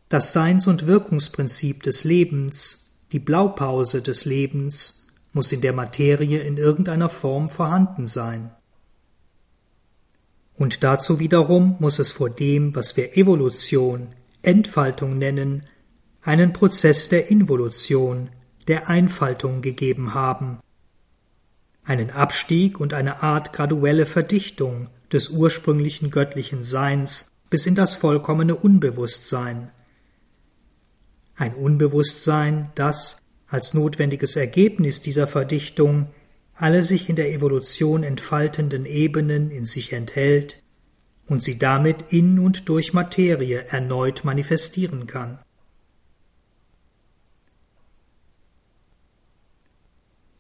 das Seins- und Wirkungsprinzip des Lebens, die Blaupause des Lebens, muss in der Materie in irgendeiner Form vorhanden sein. Und dazu wiederum muss es vor dem, was wir Evolution, Entfaltung nennen, einen Prozess der Involution, der Einfaltung gegeben haben, einen Abstieg und eine Art graduelle Verdichtung des ursprünglichen göttlichen Seins bis in das vollkommene Unbewusstsein. Ein Unbewusstsein, das als notwendiges Ergebnis dieser Verdichtung alle sich in der Evolution entfaltenden Ebenen in sich enthält und sie damit in und durch Materie erneut manifestieren kann.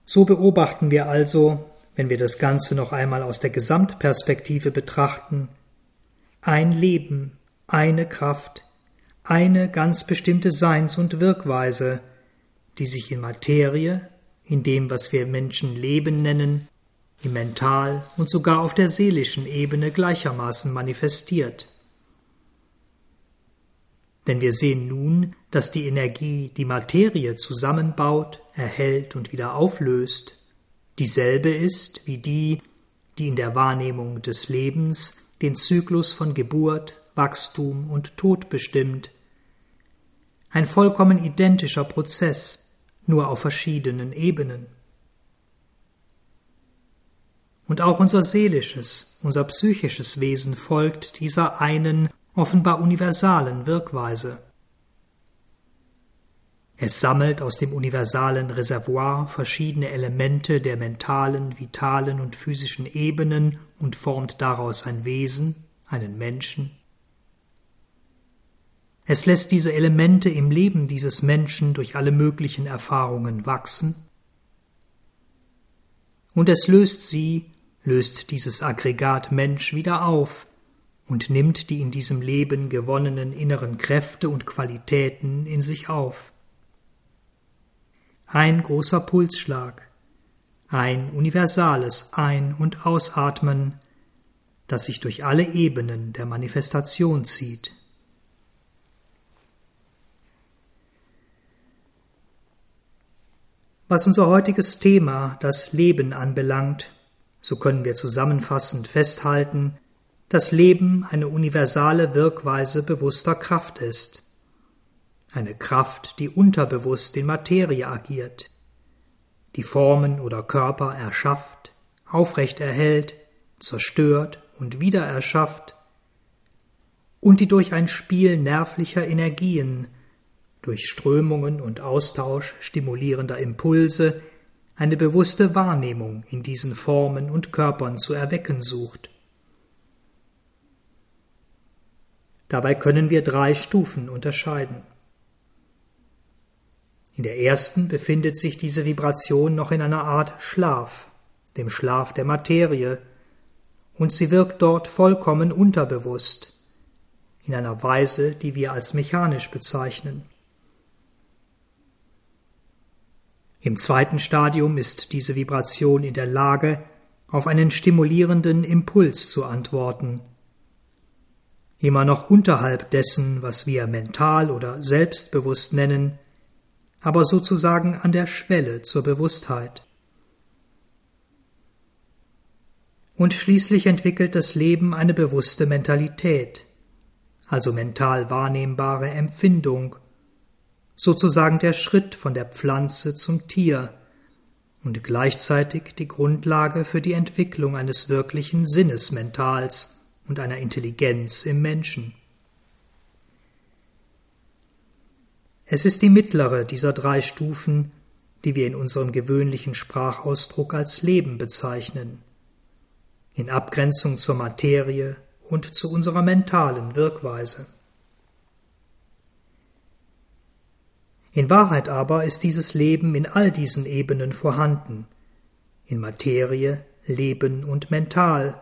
So beobachten wir also, wenn wir das Ganze noch einmal aus der Gesamtperspektive betrachten, ein Leben, eine Kraft, eine ganz bestimmte Seins- und Wirkweise, die sich in Materie, in dem, was wir Menschen Leben nennen, im Mental und sogar auf der seelischen Ebene gleichermaßen manifestiert. Denn wir sehen nun, dass die Energie die Materie zusammenbaut, erhält und wieder auflöst, dieselbe ist wie die, die in der Wahrnehmung des Lebens den Zyklus von Geburt, Wachstum und Tod bestimmt. Ein vollkommen identischer Prozess, nur auf verschiedenen Ebenen. Und auch unser seelisches, unser psychisches Wesen folgt dieser einen offenbar universalen Wirkweise. Es sammelt aus dem universalen Reservoir verschiedene Elemente der mentalen, vitalen und physischen Ebenen und formt daraus ein Wesen, einen Menschen. Es lässt diese Elemente im Leben dieses Menschen durch alle möglichen Erfahrungen wachsen, und es löst sie, löst dieses Aggregat Mensch wieder auf und nimmt die in diesem Leben gewonnenen inneren Kräfte und Qualitäten in sich auf. Ein großer Pulsschlag, ein universales Ein- und Ausatmen, das sich durch alle Ebenen der Manifestation zieht. Was unser heutiges Thema, das Leben, anbelangt, so können wir zusammenfassend festhalten, dass Leben eine universale Wirkweise bewusster Kraft ist. Eine Kraft, die unterbewusst in Materie agiert, die Formen oder Körper erschafft, aufrecht erhält, zerstört und wieder erschafft, und die durch ein Spiel nervlicher Energien, durch Strömungen und Austausch stimulierender Impulse eine bewusste Wahrnehmung in diesen Formen und Körpern zu erwecken sucht. Dabei können wir drei Stufen unterscheiden. In der ersten befindet sich diese Vibration noch in einer Art Schlaf, dem Schlaf der Materie, und sie wirkt dort vollkommen unterbewusst, in einer Weise, die wir als mechanisch bezeichnen. Im zweiten Stadium ist diese Vibration in der Lage, auf einen stimulierenden Impuls zu antworten, immer noch unterhalb dessen, was wir mental oder selbstbewusst nennen, aber sozusagen an der Schwelle zur Bewusstheit. Und schließlich entwickelt das Leben eine bewusste Mentalität, also mental wahrnehmbare Empfindung, sozusagen der Schritt von der Pflanze zum Tier und gleichzeitig die Grundlage für die Entwicklung eines wirklichen Sinnesmentals, und einer Intelligenz im Menschen. Es ist die mittlere dieser drei Stufen, die wir in unserem gewöhnlichen Sprachausdruck als Leben bezeichnen, in Abgrenzung zur Materie und zu unserer mentalen Wirkweise. In Wahrheit aber ist dieses Leben in all diesen Ebenen vorhanden, in Materie, Leben und Mental,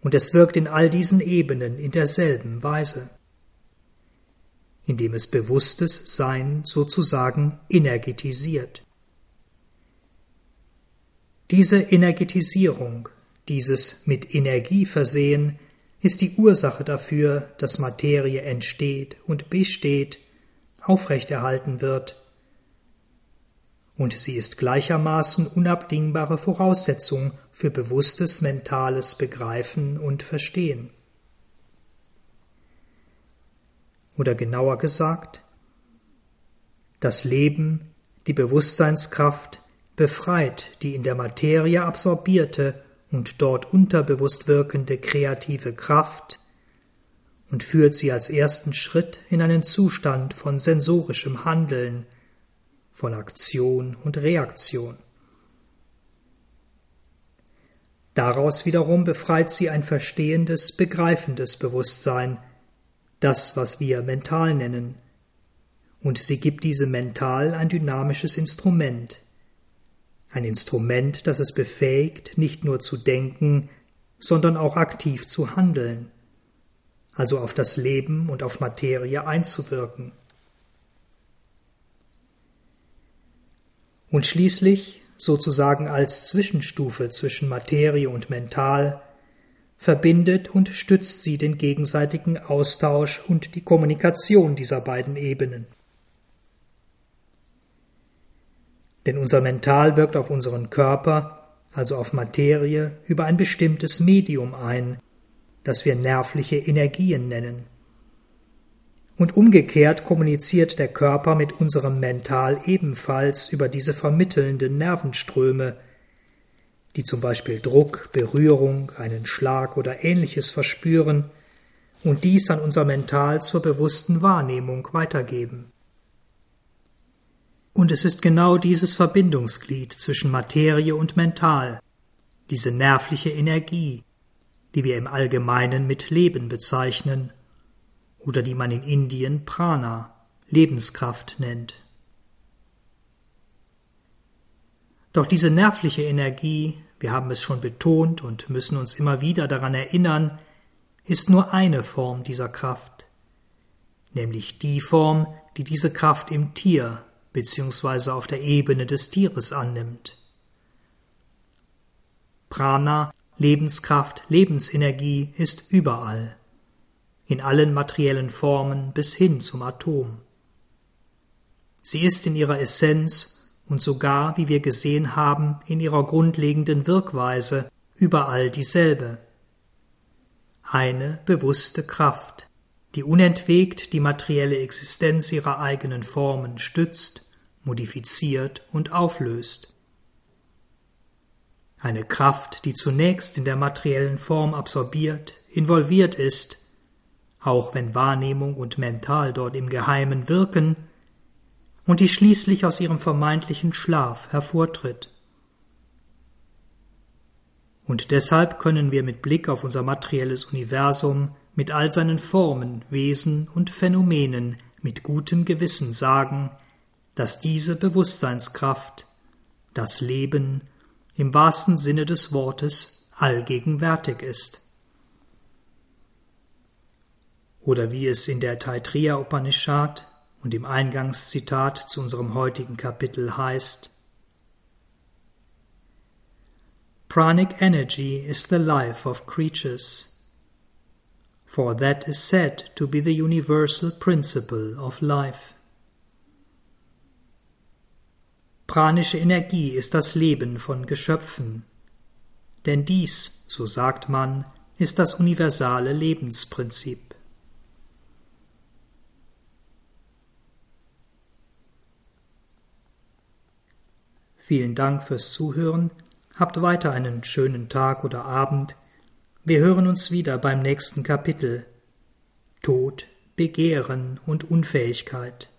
und es wirkt in all diesen Ebenen in derselben Weise, indem es bewusstes Sein sozusagen energetisiert. Diese Energetisierung, dieses mit Energie versehen, ist die Ursache dafür, dass Materie entsteht und besteht, aufrechterhalten wird und sie ist gleichermaßen unabdingbare Voraussetzung für bewusstes mentales Begreifen und Verstehen. Oder genauer gesagt, das Leben, die Bewusstseinskraft, befreit die in der Materie absorbierte und dort unterbewusst wirkende kreative Kraft und führt sie als ersten Schritt in einen Zustand von sensorischem Handeln, von Aktion und Reaktion. Daraus wiederum befreit sie ein verstehendes, begreifendes Bewusstsein, das, was wir mental nennen, und sie gibt diesem Mental ein dynamisches Instrument, ein Instrument, das es befähigt, nicht nur zu denken, sondern auch aktiv zu handeln, also auf das Leben und auf Materie einzuwirken. und schließlich, sozusagen als Zwischenstufe zwischen Materie und Mental, verbindet und stützt sie den gegenseitigen Austausch und die Kommunikation dieser beiden Ebenen. Denn unser Mental wirkt auf unseren Körper, also auf Materie, über ein bestimmtes Medium ein, das wir nervliche Energien nennen. Und umgekehrt kommuniziert der Körper mit unserem Mental ebenfalls über diese vermittelnden Nervenströme, die zum Beispiel Druck, Berührung, einen Schlag oder ähnliches verspüren und dies an unser Mental zur bewussten Wahrnehmung weitergeben. Und es ist genau dieses Verbindungsglied zwischen Materie und Mental, diese nervliche Energie, die wir im Allgemeinen mit Leben bezeichnen oder die man in Indien Prana, Lebenskraft nennt. Doch diese nervliche Energie, wir haben es schon betont und müssen uns immer wieder daran erinnern, ist nur eine Form dieser Kraft, nämlich die Form, die diese Kraft im Tier bzw. auf der Ebene des Tieres annimmt. Prana, Lebenskraft, Lebensenergie ist überall in allen materiellen Formen bis hin zum Atom. Sie ist in ihrer Essenz und sogar, wie wir gesehen haben, in ihrer grundlegenden Wirkweise überall dieselbe. Eine bewusste Kraft, die unentwegt die materielle Existenz ihrer eigenen Formen stützt, modifiziert und auflöst. Eine Kraft, die zunächst in der materiellen Form absorbiert, involviert ist, auch wenn Wahrnehmung und Mental dort im Geheimen wirken, und die schließlich aus ihrem vermeintlichen Schlaf hervortritt. Und deshalb können wir mit Blick auf unser materielles Universum mit all seinen Formen, Wesen und Phänomenen mit gutem Gewissen sagen, dass diese Bewusstseinskraft, das Leben, im wahrsten Sinne des Wortes allgegenwärtig ist. oder wie es in der Taitriya Upanishad und im Eingangszitat zu unserem heutigen Kapitel heißt, Pranic energy is the life of creatures, for that is said to be the universal principle of life. Pranische Energie ist das Leben von Geschöpfen, denn dies, so sagt man, ist das universale Lebensprinzip. Vielen Dank fürs Zuhören. Habt weiter einen schönen Tag oder Abend. Wir hören uns wieder beim nächsten Kapitel. Tod, Begehren und Unfähigkeit.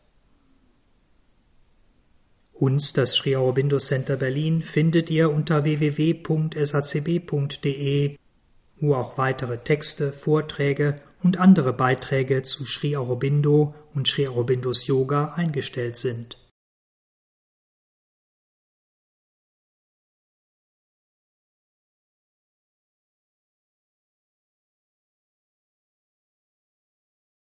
Uns, das Sri Aurobindo Center Berlin, findet ihr unter www.sacb.de, wo auch weitere Texte, Vorträge und andere Beiträge zu Sri Aurobindo und Sri Aurobindos Yoga eingestellt sind.